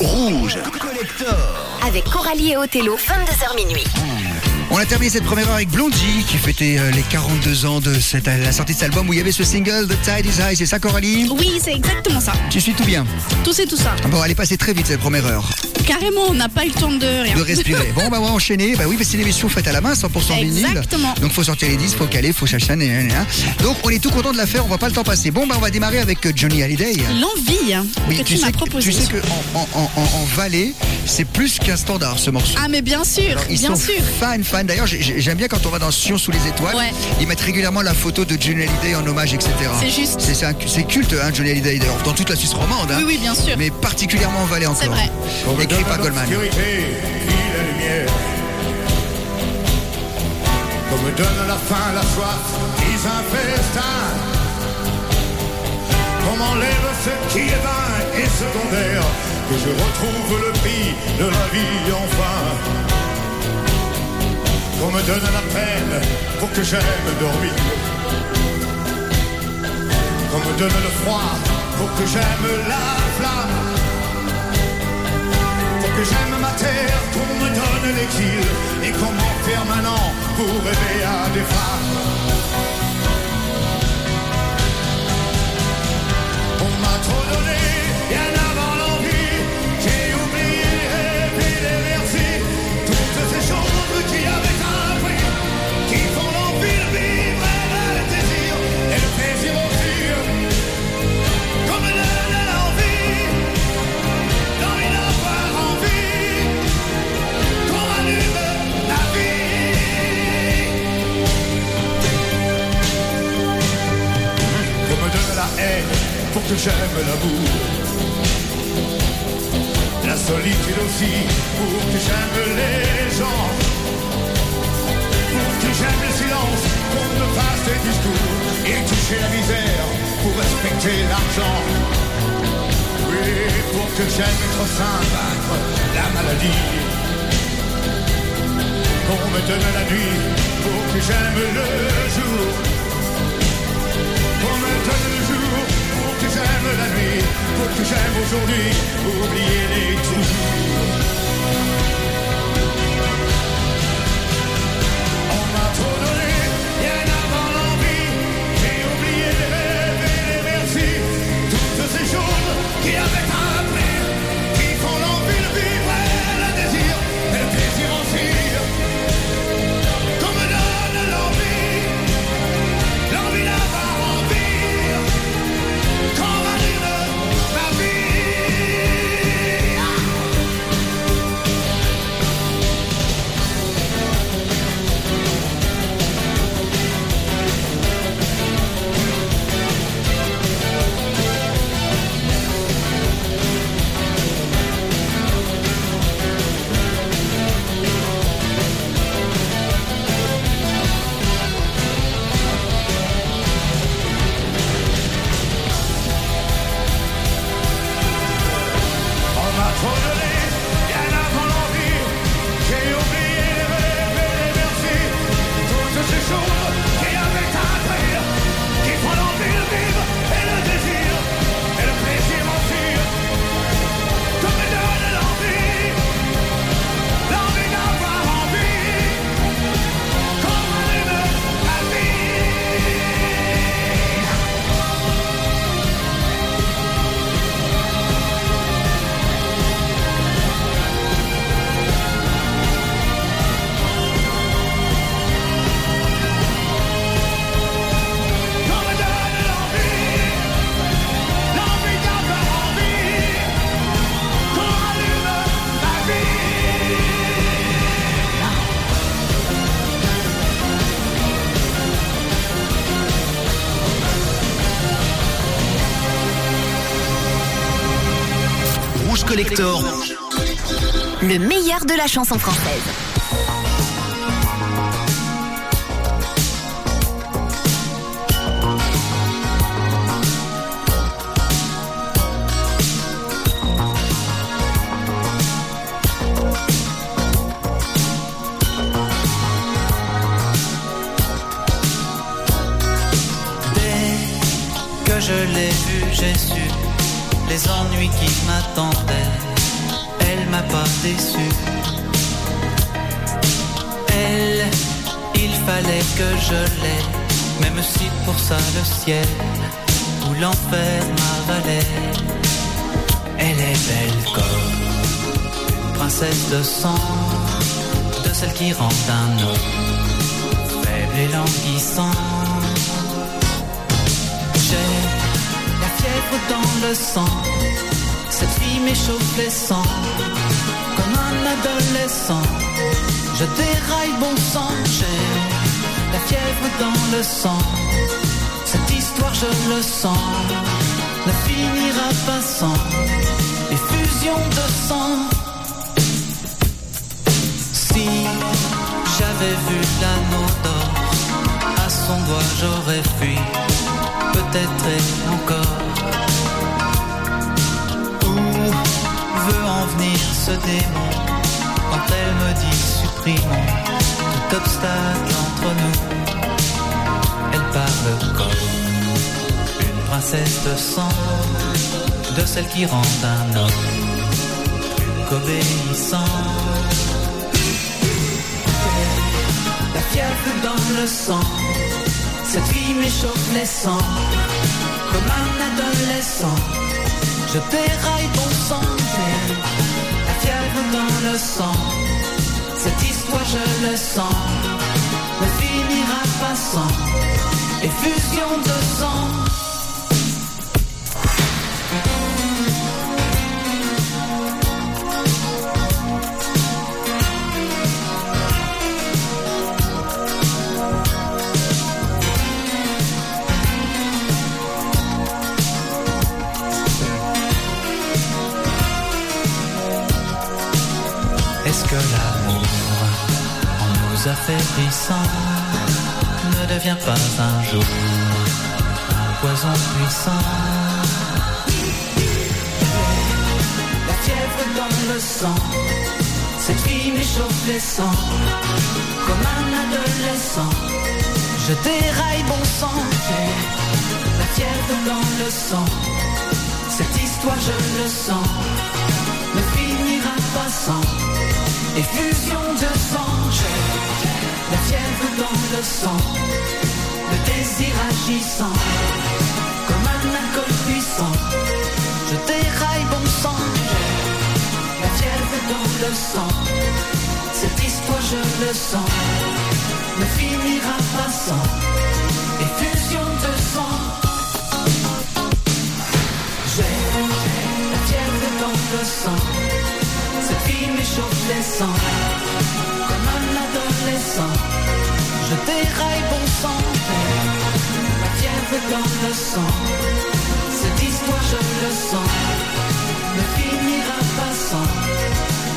Rouge. Collector. Avec Coralie et Othello, 22h minuit. On a terminé cette première heure avec Blondie qui fêtait euh, les 42 ans de cette, la sortie de cet album où il y avait ce single The Tide is High. C'est ça Coralie? Oui, c'est exactement ça. Tu suis tout bien? Tout c'est tout ça. Bon, elle est passée très vite cette première heure Carrément, on n'a pas eu le temps de rien. de respirer. Bon, bah on va enchaîner. Bah oui, que c'est une émission faite à la main, 100% vinyle. Exactement. Donc faut sortir les disques, faut caler, faut chachaner. hein. Donc on est tout content de la faire, on va pas le temps passer. Bon, bah on va démarrer avec euh, Johnny Hallyday. L'envie hein, que tu, m'as proposé. tu sais que en, en, en, en- en Valais, c'est plus qu'un standard ce morceau. Ah mais bien sûr, Ils bien sont sûr. fans, fans. D'ailleurs, j'ai- j'ai- j'aime bien quand on va dans Sion sous les étoiles, Ouais. ils mettent régulièrement la photo de Johnny Hallyday en hommage, etc. C'est juste. C'est culte, hein, Johnny Hallyday, d'ailleurs, dans toute la Suisse romande. hein. Oui, oui, bien sûr. Mais particulièrement en Valais encore. C'est vrai. Écrit par Goldman. l'obscurité, puis la lumière. Qu'on me donne la faim, la soif, ils un festin. Qu'on m'enlève ce qui est vain et secondaire. Que je retrouve le prix de la vie enfin. Qu'on me donne la peine pour que j'aime dormir. Qu'on me donne le froid pour que j'aime la flamme ma terre, qu'on me donne l'exil et qu'on m'enferme an pour rêver à des femmes? On m'a trop donné, la chanson française. Je l'aie, même si pour ça le ciel ou l'enfer m'avalait. Elle est belle comme princesse de sang, de celle qui rend un homme faible et languissant. J'ai la fièvre dans le sang, cette fille m'échauffe les sangs, comme un adolescent. Je déraille bon sang, j'ai la fièvre dans le sang. Cette histoire, je le sens, ne finira pas sans effusion de sang. Si j'avais vu l'anneau d'or à son doigt, j'aurais fui, peut-être et encore. Où veut en venir ce démon quand elle me dit supprimons tout obstacle Elle parle comme une princesse de sang, de celle qui rend un homme qu'obéissant. La fièvre dans le sang, cette fille m'échauffe les sangs, comme un adolescent. Je déraille bon sang, la fièvre dans le sang, cette histoire je le sens finira pas sans effusion de sang. Est-ce que l'amour en nous affaiblissant devient pas un jour un poison puissant La fièvre dans le sang, cette fille m'échauffe les sangs, comme un adolescent. Je déraille bon sang, la fièvre dans le sang, cette histoire je le sens, ne finira pas sans effusion de sang. La fièvre dans le sang, le désir agissant, comme un alcool puissant. Je déraille bon sang, la fièvre dans le sang. Cette histoire, je le sens, ne finira pas sans effusion de sang. J'ai la fièvre dans le sang, cette fille m'échauffe les sangs, comme adolescent. Je déraille bon sang, la fièvre dans le sang. Cette histoire, je le sens, ne finira pas sans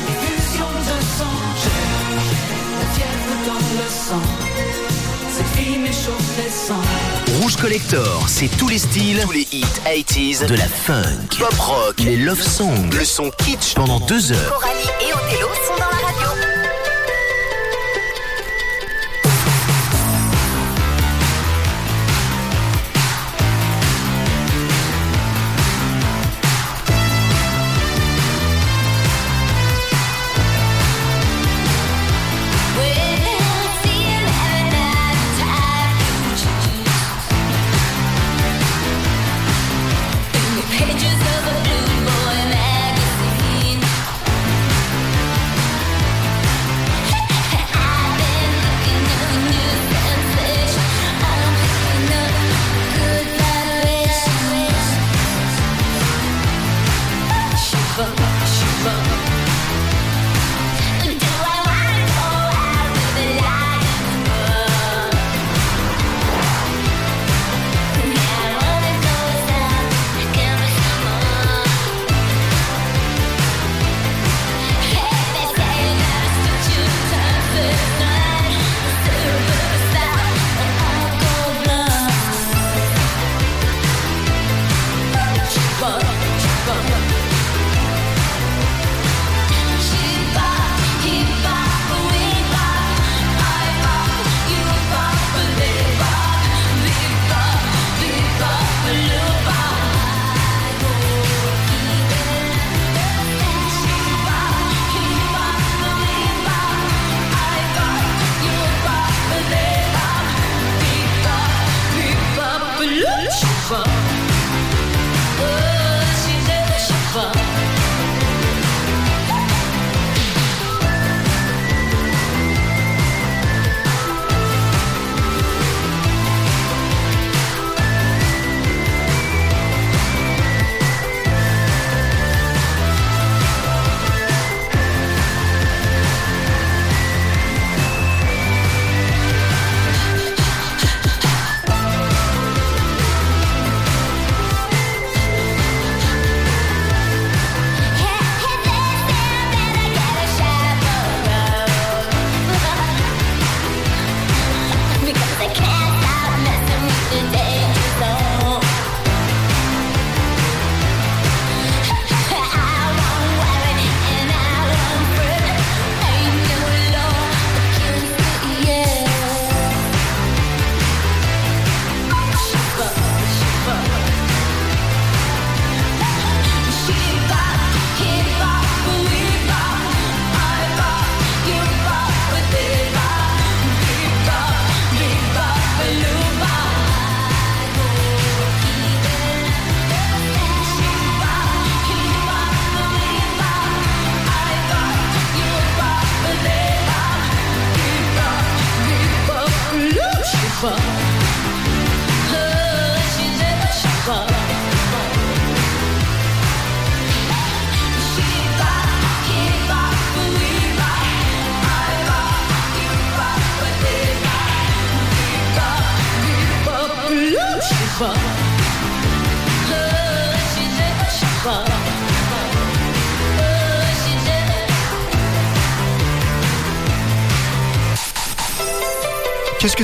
effusion de sang. J'ai la fièvre dans le sang, cette fille m'échauffe les sangs. Rouge Collector, c'est tous les styles, tous les hits 80s, de la funk, pop rock, les love songs, le son kitsch pendant deux heures. Coralie et Othello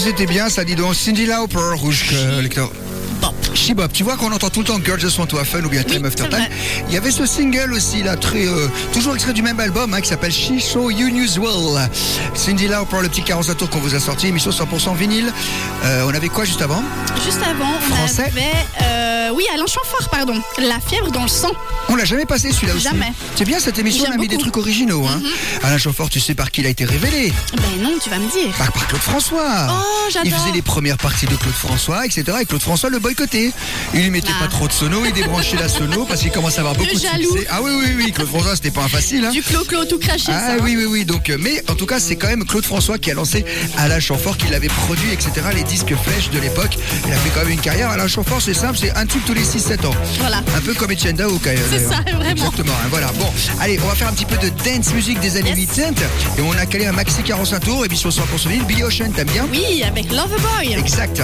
c'était bien ça, dis donc. Cindy Lauper, rouge. Bop. Shibop, tu vois qu'on entend tout le temps Girls Just Want to Have Fun ou bien Time Oui, After Time. Il y avait ce single aussi, là, très, euh, toujours extrait du même album, hein, qui s'appelle She Show Unusual. Cindy Lauper, le petit 45 tours qu'on vous a sorti, émission 100% vinyle. Euh, on avait quoi juste avant? Juste avant, on Français avait. euh, oui, Alain Chamfort, pardon. La fièvre dans le sang. On l'a jamais passé celui-là aussi. Jamais. C'est bien cette émission, on a mis des. Mhm. trucs originaux. Hein. Alain Chamfort, tu sais par qui il a été révélé Ben non, tu vas me dire. Par, par Claude François. Oh, j'adore. Il faisait les premières parties de Claude François, etc. Et Claude François le boycottait. Il lui mettait Ah. pas trop de sono, il débranchait la sono parce qu'il commençait à avoir beaucoup de jaloux. succès. Ah oui, oui, oui, Claude François, c'était pas un facile. Hein. Du clo-clo tout craché, Ah ça. hein. oui, oui, oui. Donc, euh, mais en tout cas, c'est quand même Claude François qui a lancé Alain Chamfort, qui l'avait produit, etc. Les disques flèches de l'époque. Il a fait quand même une carrière. Alain Chamfort, c'est simple, c'est un tube tous les 6-7 ans. Voilà. Un peu comme Etienne Dao, quand. C'est ça, vraiment. Exactement. hein, voilà. Bon, allez, on va faire un petit peu de dance music des années Yes. 80. Et on a calé un maxi 45 tours, émission 100% ville. Billy Ocean, t'aimes bien? Oui, avec Loverboy. Exact.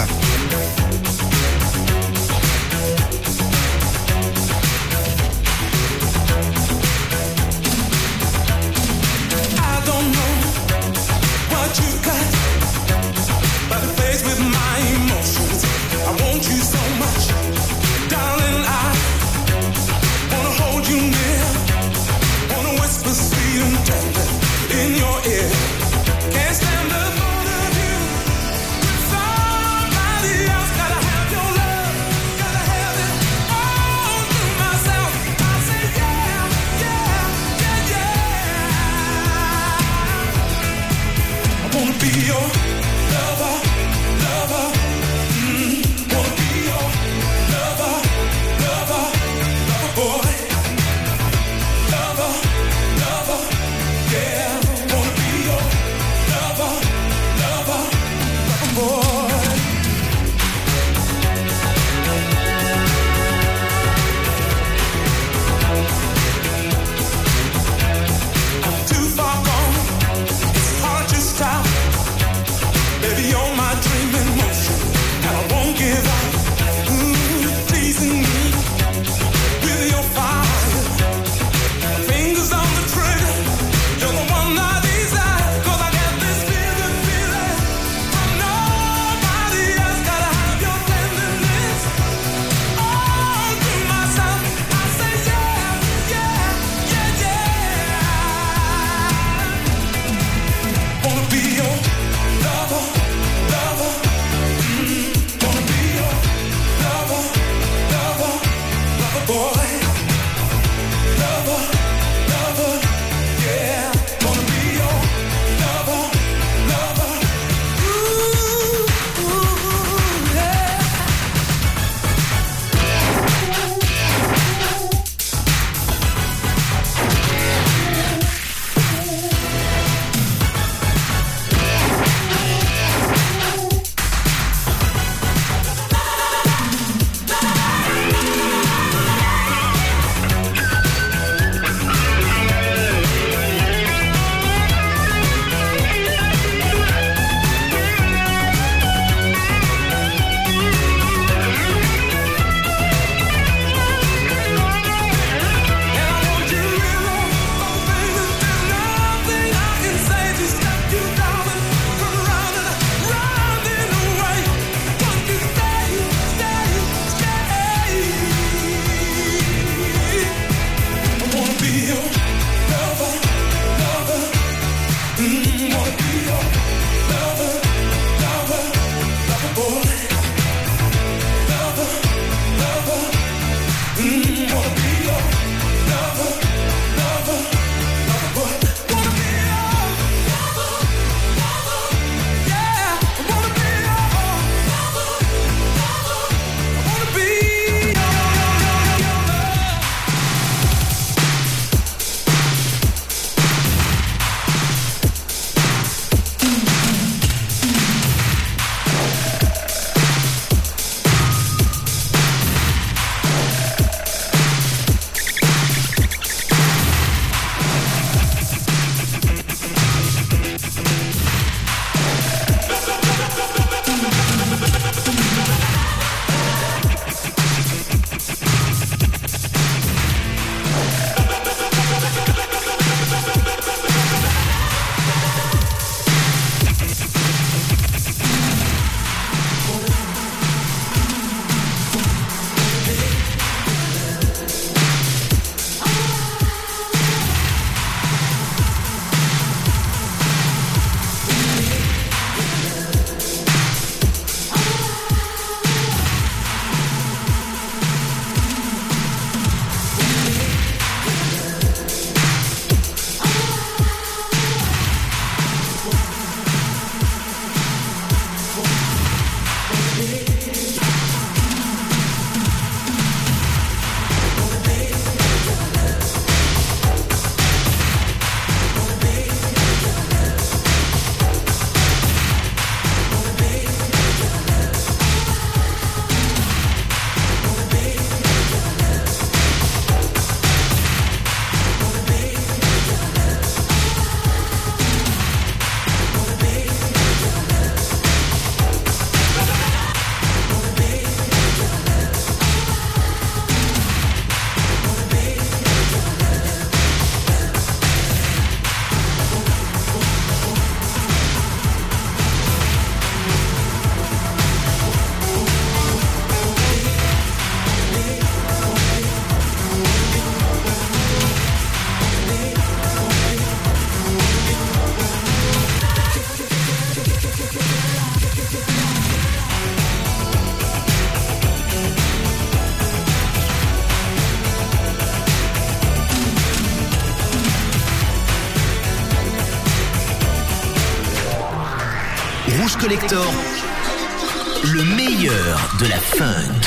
de la fun.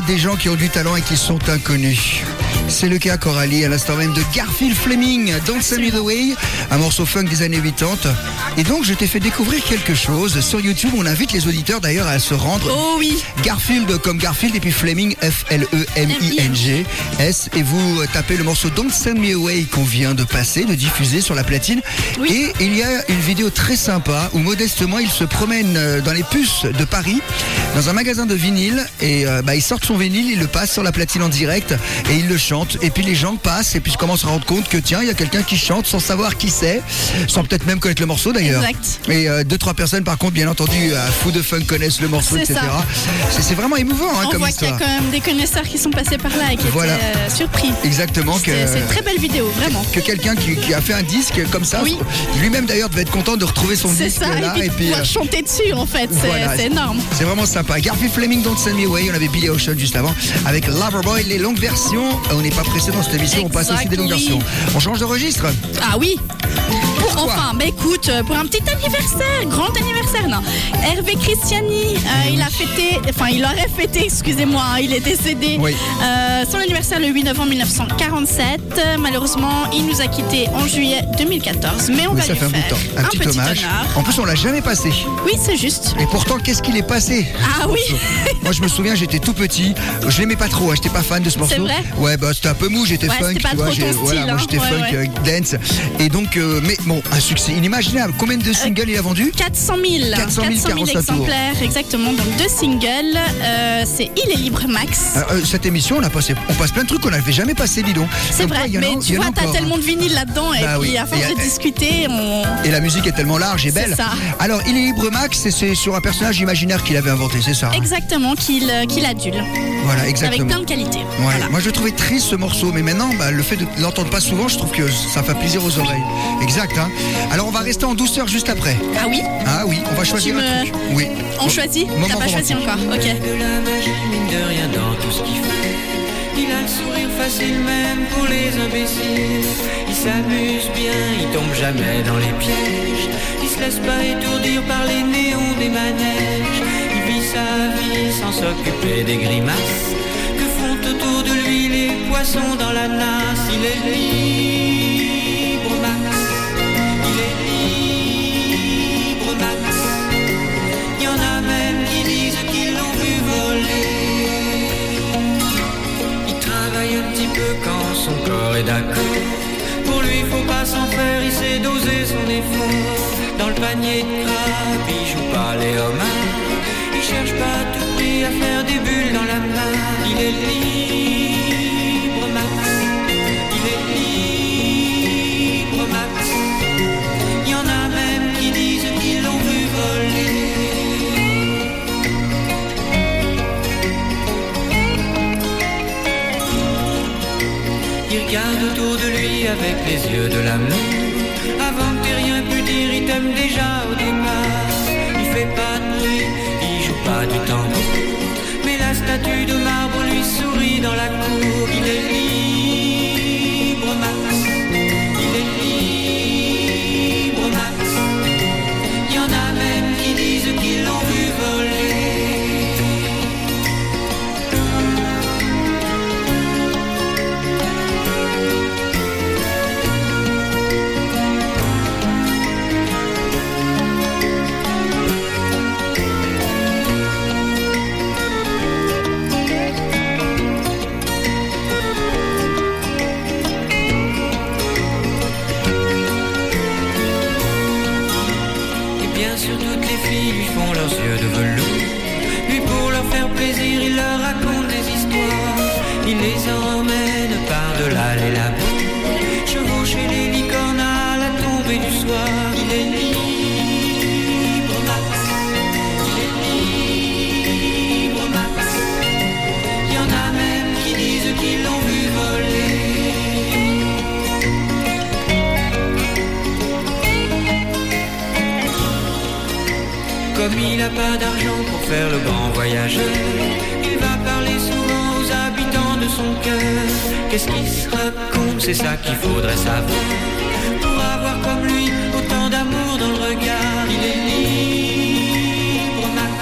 des gens qui ont du talent et qui sont inconnus. C'est le cas, Coralie, à l'instant même de Garfield Fleming, Don't Send Me The Way, un morceau funk des années 80. Et donc, je t'ai fait découvrir quelque chose. Sur YouTube, on invite les auditeurs d'ailleurs à se rendre. Oh oui Garfield comme Garfield et puis Fleming, F-L-E-M-I-N-G, S. Et vous tapez le morceau Don't Send Me Away qu'on vient de passer, de diffuser sur la platine. Et il y a une vidéo très sympa où modestement, il se promène euh, dans les puces de Paris, dans un magasin de vinyle. Et euh, bah, il sort son vinyle, il le passe sur la platine en direct et il le chante. Et puis les gens passent et puis je commence à rendre compte que tiens, il y a quelqu'un qui chante sans savoir qui c'est, sans peut-être même connaître le morceau d'ailleurs. Exact. Et euh, deux trois personnes par contre, bien entendu, à Fou de Fun connaissent le morceau, etc. C'est vraiment émouvant hein, On comme voit qu'il y a quand même des connaisseurs qui sont passés par là et qui Voilà. étaient euh, surpris. Exactement que. C'est une très belle vidéo, vraiment. que quelqu'un qui, qui a fait un disque comme ça, Oui. lui-même d'ailleurs devait être content de retrouver son disque ça, là et puis, et puis pouvoir euh, chanter dessus en fait, c'est Voilà. énorme. c'est vraiment sympa. Garfield Fleming, Don't Send Me Away, on avait Billy Ocean juste avant avec Loverboy, les longues versions. On n'est pas pressé dans cette émission, on passe aussi des longues versions. On change de registre. Ah oui Pourquoi Enfin, bah écoute, euh, pour un petit anniversaire, grand anniversaire, non. Hervé Christiani, euh, il a fêté, enfin il aurait fêté, excusez-moi, hein, il est décédé. Oui. Euh, son anniversaire le 8 novembre 1947. Euh, malheureusement, il nous a quittés en juillet 2014. Mais on Oui, va ça lui fait un bout de temps. Un, petit, hommage. honneur. En plus, on l'a jamais passé. Oui, c'est juste. Et pourtant, qu'est-ce qu'il est passé? Ah oui Moi, je me souviens, j'étais tout petit. Je l'aimais pas trop. hein, J'étais pas fan de ce morceau. C'est vrai? Ouais, bah c'était un peu mou. J'étais Ouais, funk, pas tu vois. trop ton Voilà, style, moi hein. j'étais Ouais, funk, ouais. euh, dance. Et donc, euh, mais bon, un succès inimaginable. Combien de singles il a vendu? 400 000, 400 000 carrosses à tour. exemplaires, exactement. Donc deux singles. Euh, c'est Il est libre Max. Alors, euh, cette émission, on a passé, on passe plein de trucs qu'on n'avait jamais passé, dis donc. C'est quoi, vrai, en mais tu en a vois, t'as encore. tellement de vinyle là-dedans, et Bah puis oui. à force Et, de euh, discuter, on. Et la musique est tellement large et belle. ça. Alors, il est libre Max, c'est sur un personnage imaginaire qu'il avait inventé, c'est ça hein? Exactement, qu'il euh, qu'il adule. Voilà, Avec exactement. plein de qualités. Voilà. Moi je trouvais triste ce morceau, mais maintenant bah, le fait de l'entendre pas souvent, je trouve que ça fait plaisir aux oreilles. Exact. Hein Alors on va rester en douceur juste après. Ah oui Ah oui, on va choisir Tu un me- truc. Oui. On Bon, choisit T'as pas choisi encore, ok. de la magie, mine de rien dans tout ce qu'il fait. Il a le sourire facile même pour les imbéciles. Il s'amuse bien, il tombe jamais dans les pièges. Il se laisse pas étourdir par les néons des manèges. Il vit sa vie sans s'occuper des grimaces poissons dans la nasse. Il est libre, Max. Il est libre, Max. Il y en a même qui disent qu'ils l'ont vu voler. Il travaille un petit peu quand son corps est d'accord. Pour lui, faut pas s'en faire, il sait doser son effort. Dans le panier de crabe, il joue pas les homards. Il cherche pas tout prix à faire des bulles dans la main. Il est libre, avec les yeux de l'amour. Avant que t'aies rien pu dire, il t'aime déjà au départ. Il fait pas de bruit, il joue pas du tambour. Mais la statue de marbre lui sourit dans la cour. N'a pas d'argent pour faire le grand voyageur, il va parler souvent aux habitants de son cœur. Qu'est-ce qui se raconte, c'est ça qu'il faudrait savoir. Pour avoir comme lui autant d'amour dans le regard, il est libre, Max.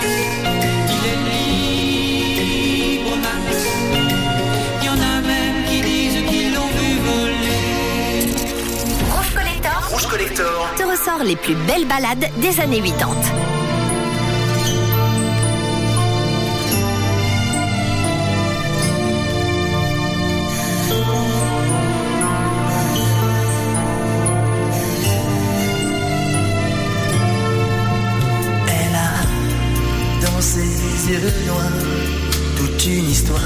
Il est libre, Max. Il y en a même qui disent qu'ils l'ont vu voler. Rouge Collector Rouge Collector. te ressort les plus belles balades des années 80. Toute une histoire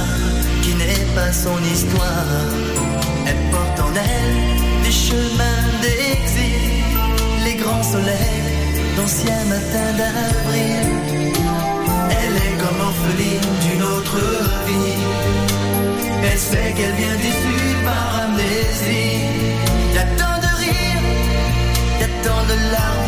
qui n'est pas son histoire. Elle porte en elle des chemins d'exil, les grands soleils d'anciens matins d'avril. Elle est comme orpheline d'une autre vie. Elle sait qu'elle vient sud par amnésie. Y a tant de rires, y a tant de larmes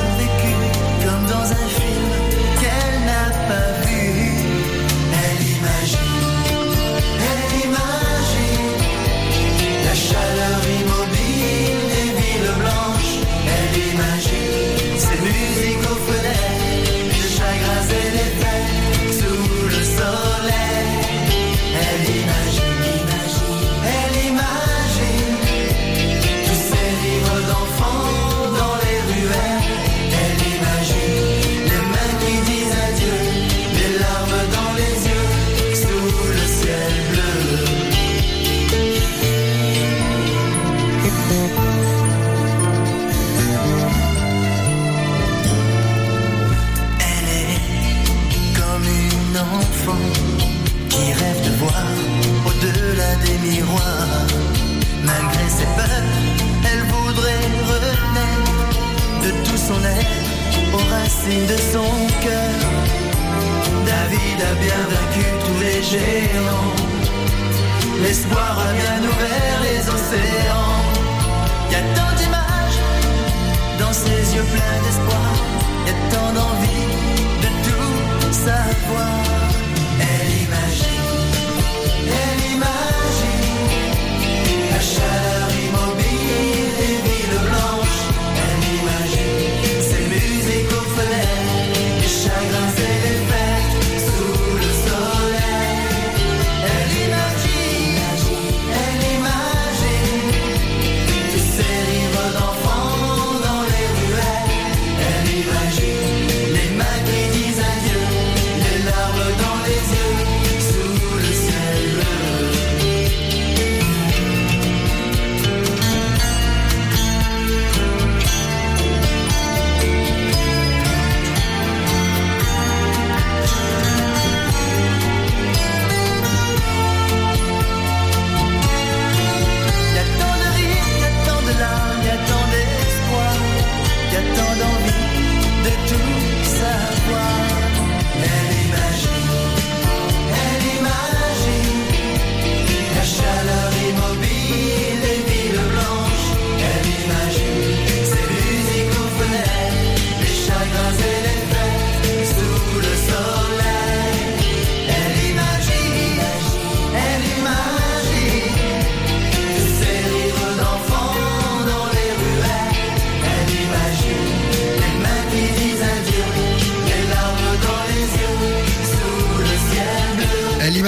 racines de son cœur. David a bien vaincu tous les géants. L'espoir a bien ouvert les océans. Y a tant d'images dans ses yeux pleins d'espoir. Y a tant d'envie de tout savoir.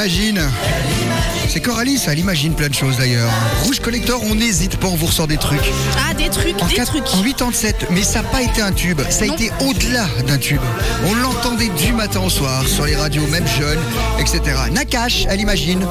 imagina. C'est Coralie, ça, elle imagine plein de choses d'ailleurs. Rouge Collector, on n'hésite pas, on vous ressort des trucs. Ah, des trucs, En, des trucs. en 87, mais ça n'a pas été un tube, ça a Non. été au-delà d'un tube. On l'entendait du matin au soir, sur les radios, même jeunes, etc. Nakash, elle imagine.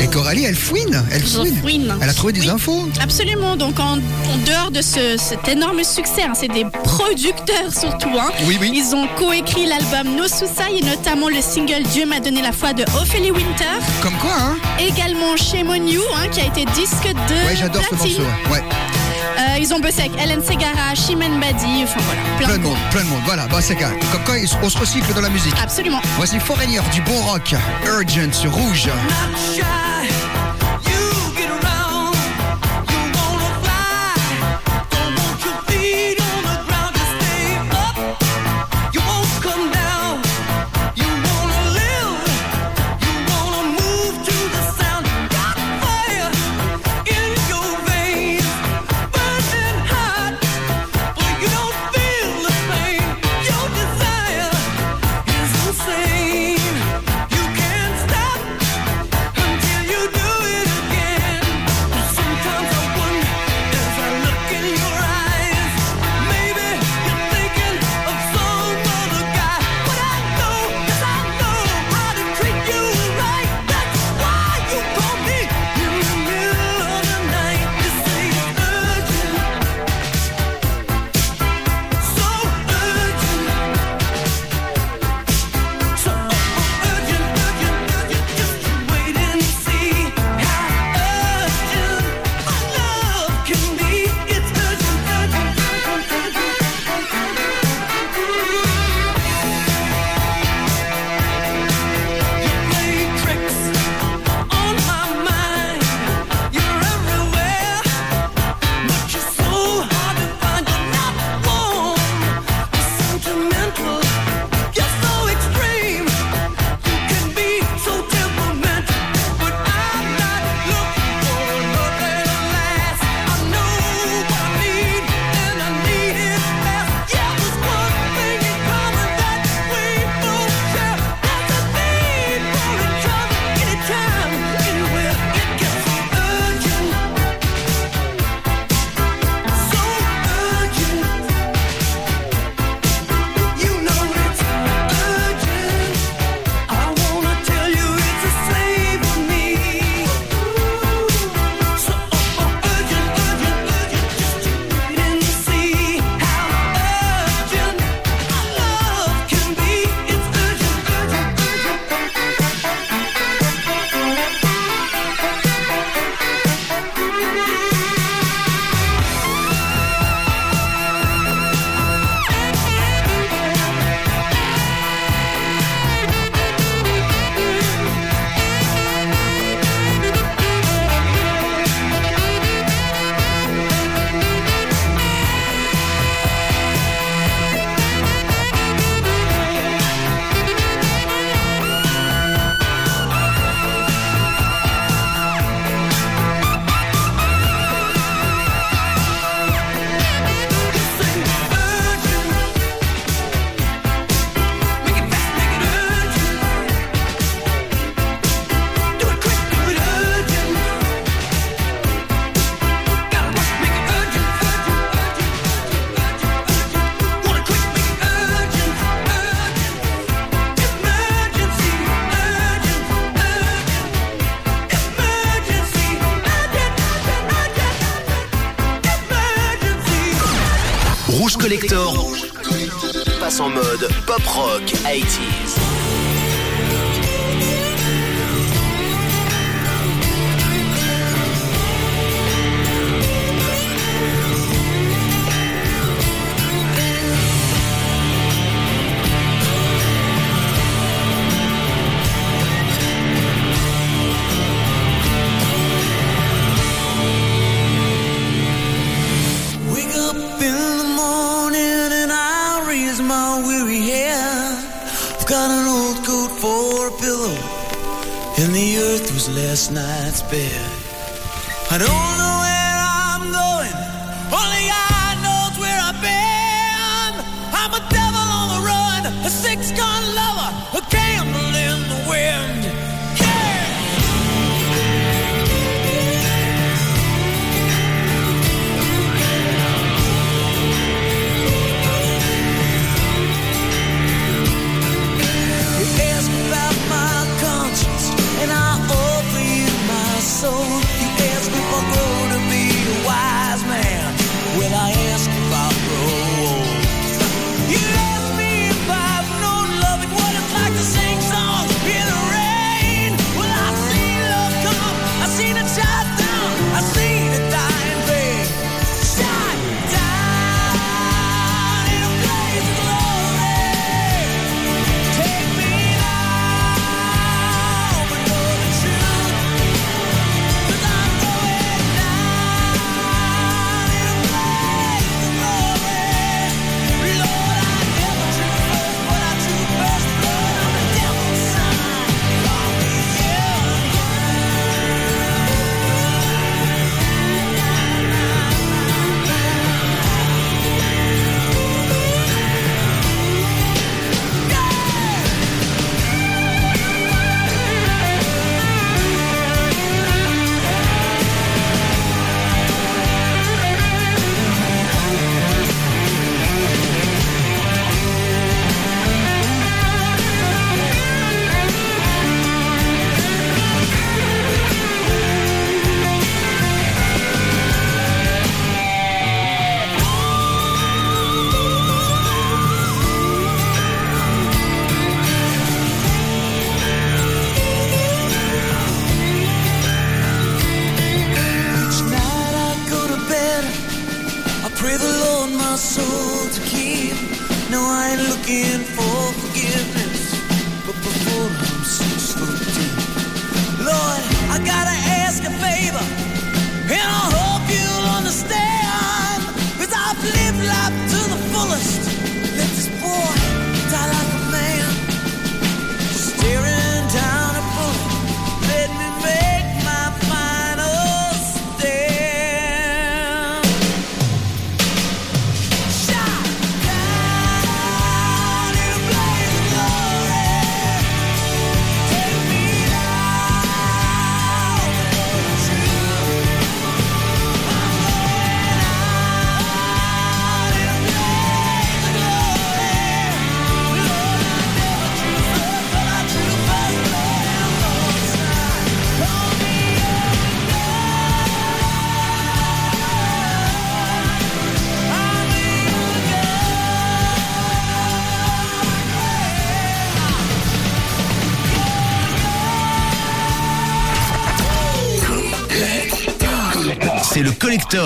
Et Coralie, elle fouine, elle fouine. fouine. Elle a trouvé des Oui. infos. Absolument. Donc, en, en dehors de ce, cet énorme succès, hein, c'est des producteurs surtout. hein. Oui, oui. Ils ont coécrit l'album No Suicide et notamment le single Dieu m'a donné la foi de Ophélie Winter. Comme quoi, hein Également on You, hein, qui a été disque de Ouais, j'adore ce platine. morceau. Ouais, Euh, ils ont bossé avec Hélène Segara, Chimène Badi, enfin voilà, plein, plein de de monde, plein de monde. Voilà, bah c'est carré. Comme quoi, on se recycle dans la musique. Absolument. Voici Foreigner du bon rock, Urgent sur Rouge. Not shy,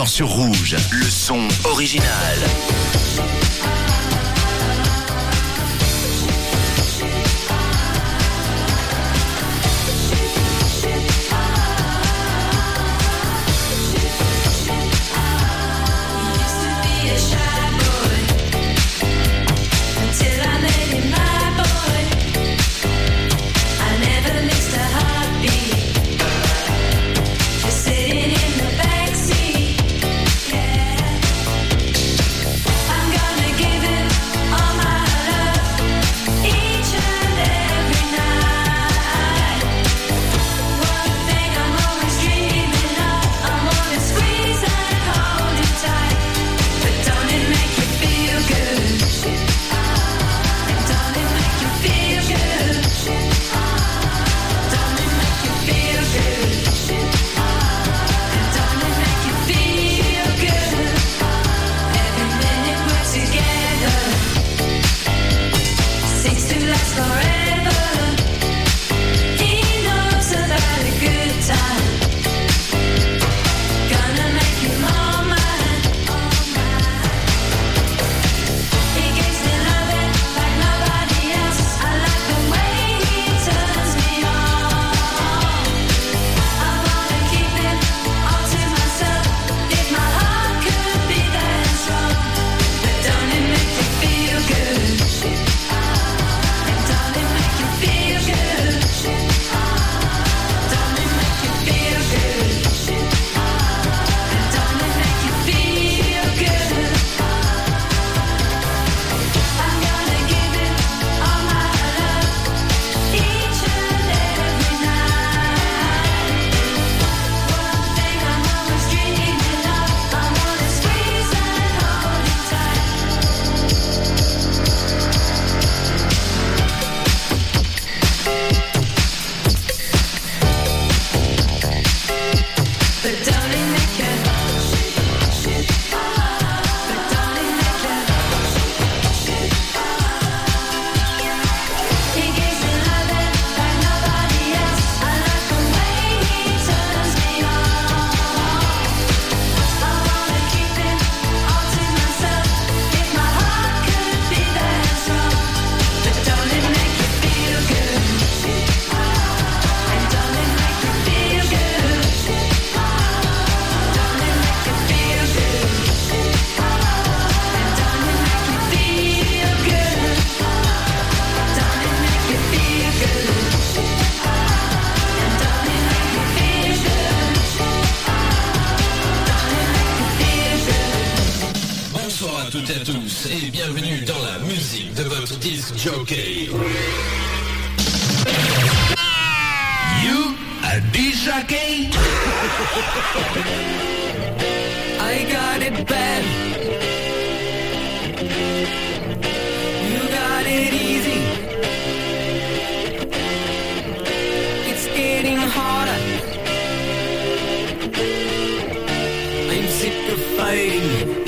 sur rouge. Le son original. toutes et à tous et bienvenue dans la musique de votre disque jockey. You a disc jockey? I got it bad. You got it easy. It's getting harder. I'm sick of fighting.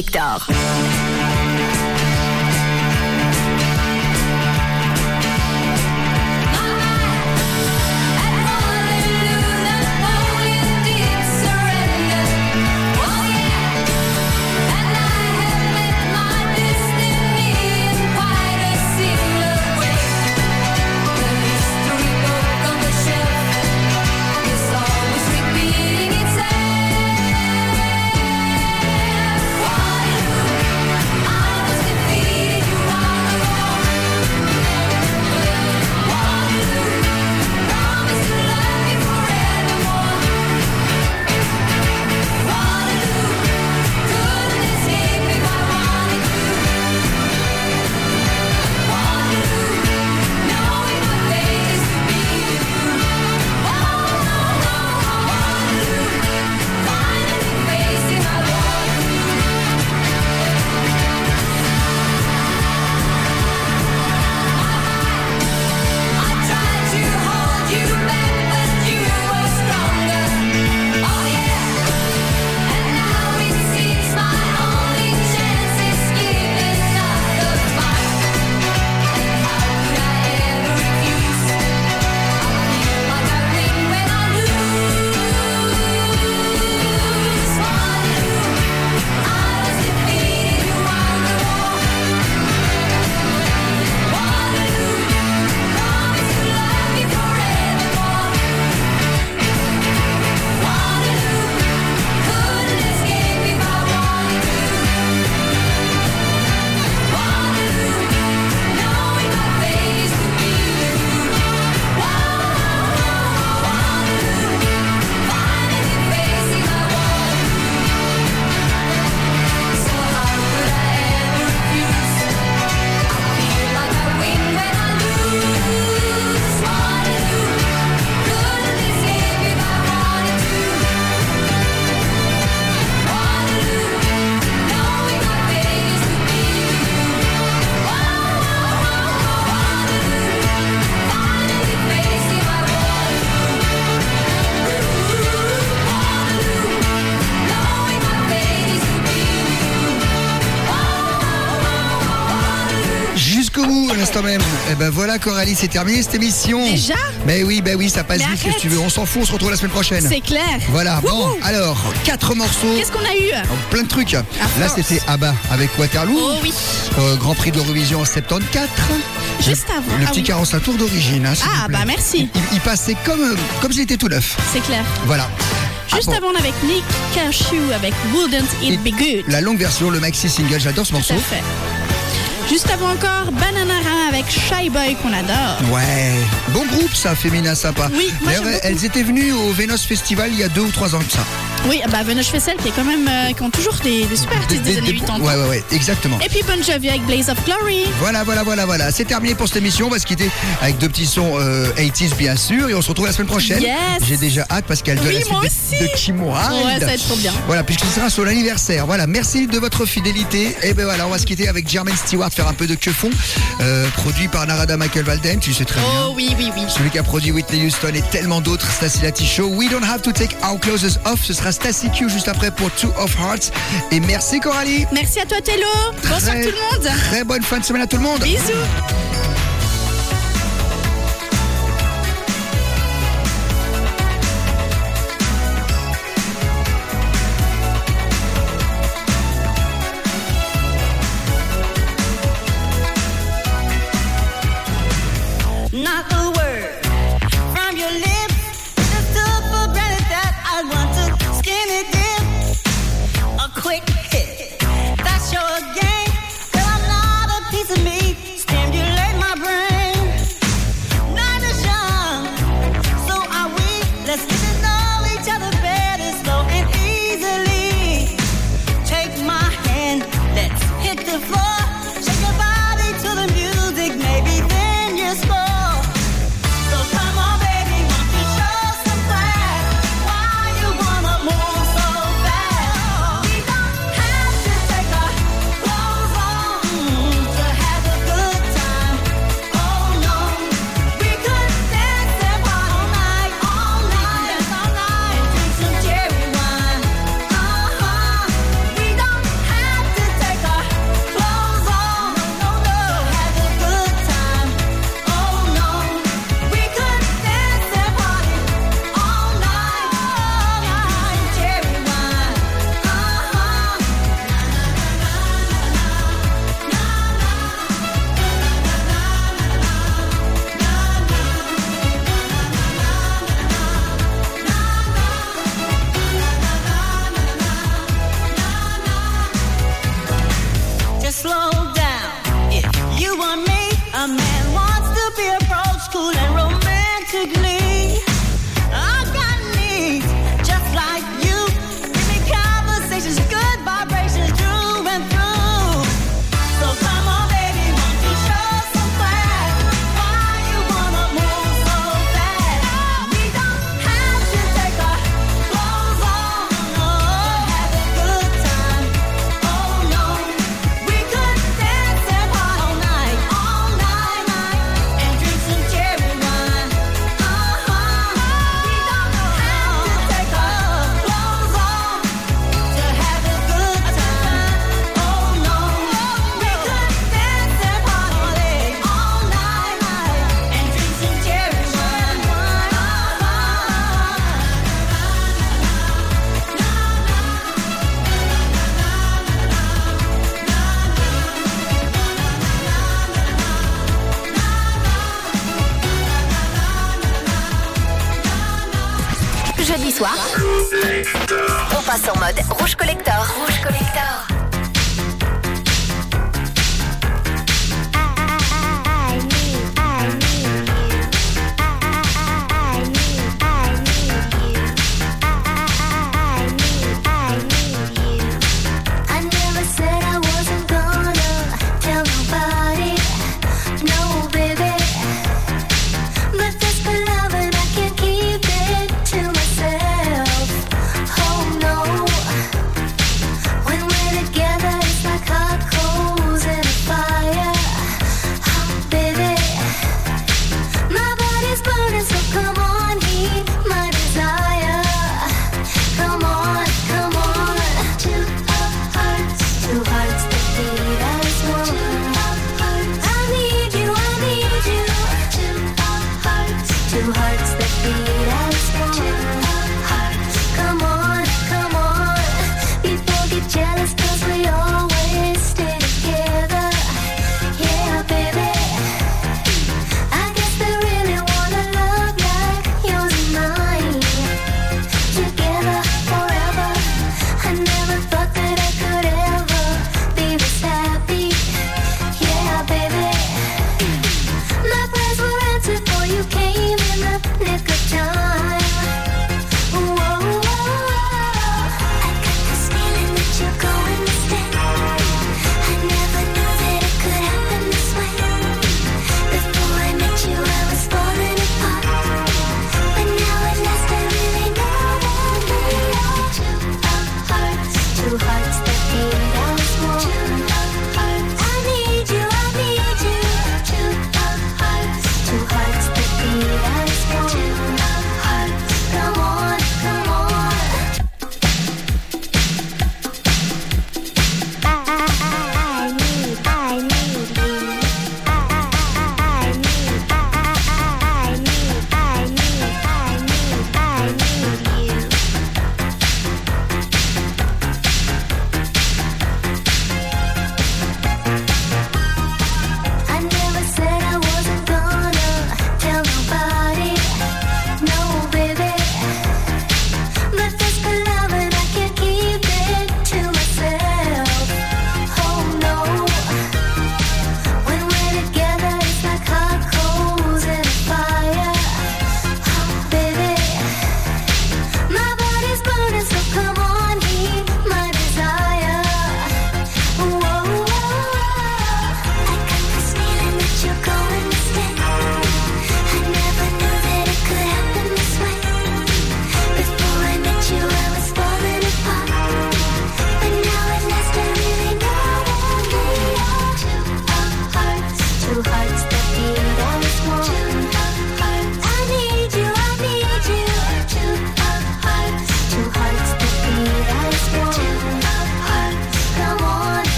Rouge ben Coralie, c'est terminé cette émission. Déjà Mais oui, ben oui, ça passe Mais vite, qu'est-ce que tu veux. On s'en fout, on se retrouve la semaine prochaine. C'est clair. Voilà, bon, alors, quatre morceaux. Qu'est-ce qu'on a eu? Oh, Plein de trucs. Là, c'était ABBA avec Waterloo. Oh oui. Euh, Grand Prix d'Eurovision en 74. Juste avant. Le Ah petit oui. 45 tour d'origine. hein, Ah, bah, merci. Il, il passait comme, euh, comme s'il était tout neuf. C'est clair. Voilà. Juste Ah, bon. avant, on avait Nick Cashew avec Wouldn't It Be Good? La longue version, le maxi single, j'adore ce Tout morceau. à fait. Juste avant encore, Bananara avec Shy Boy qu'on adore. Ouais, bon groupe ça, féminin sympa. Oui, moi, D'ailleurs, elles étaient venues au Vénos Festival il y a deux ou trois ans de ça. Oui, bah Venoche Fessel qui est quand même euh, qui ont toujours des, des super artistes des, années 80. Ouais, ouais, ouais, exactement. Et puis Bon Jovi avec Blaze of Glory. Voilà, voilà, voilà, voilà. C'est terminé pour cette émission. On va se quitter avec deux petits sons euh, 80s, bien sûr. Et on se retrouve la semaine prochaine. Yes. J'ai déjà hâte parce qu'elle Oui, la suite de- aussi. de Kim Wilde. Ouais, ça va être trop bien. Voilà, puisque ce sera son anniversaire. Voilà, merci de votre fidélité. Et ben voilà, on va se quitter avec Jermaine Stewart, faire un peu de que fond. Euh, produit par Narada Michael Valden, tu sais très bien. Oh oui, oui, oui. Celui qui a produit Whitney Houston et tellement d'autres, Stacy Lati Show. We don't have to take our clothes off. Ce sera Stacy Q juste après pour Two of Hearts. Et merci Coralie. Merci à toi Tello. Bonsoir tout le monde. Très bonne fin de semaine à tout le monde. Bisous. Jeudi soir, on passe en mode rouge collector. Rouge collector.